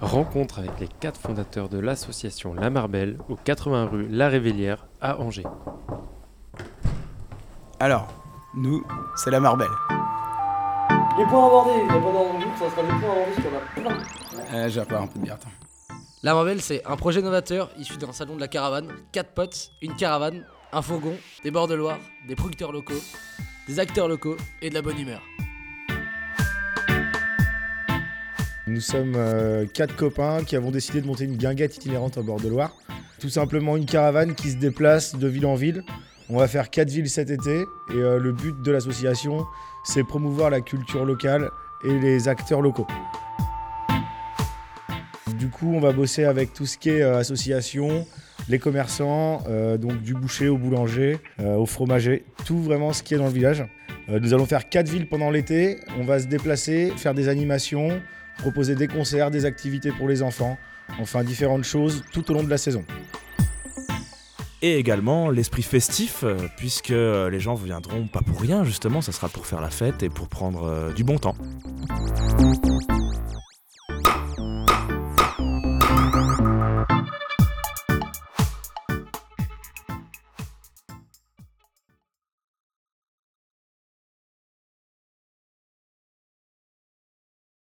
Rencontre avec les quatre fondateurs de l'association La Marbelle au 80 rue La Révélière à Angers. Alors, nous, c'est la Marbelle. Les points abordés, il n'y a pas d'ordre de ça sera des points abordés parce qu'il y en a plein. Euh, J'ai encore un peu de bière, attends. La Marbelle, c'est un projet novateur issu d'un salon de la caravane. Quatre potes, une caravane, un fourgon, des bords de Loire, des producteurs locaux, des acteurs locaux et de la bonne humeur. Nous sommes euh, quatre copains qui avons décidé de monter une guinguette itinérante au bord de Loire. Tout simplement une caravane qui se déplace de ville en ville. On va faire quatre villes cet été et euh, le but de l'association, c'est promouvoir la culture locale et les acteurs locaux. Du coup, on va bosser avec tout ce qui est euh, association, les commerçants, donc du boucher au boulanger, au fromager, tout vraiment ce qui est dans le village. Nous allons faire quatre villes pendant l'été. On va se déplacer, faire des animations, proposer des concerts, des activités pour les enfants, enfin différentes choses tout au long de la saison. Et également l'esprit festif, euh, puisque les gens viendront pas pour rien, justement, ça sera pour faire la fête et pour prendre euh, du bon temps.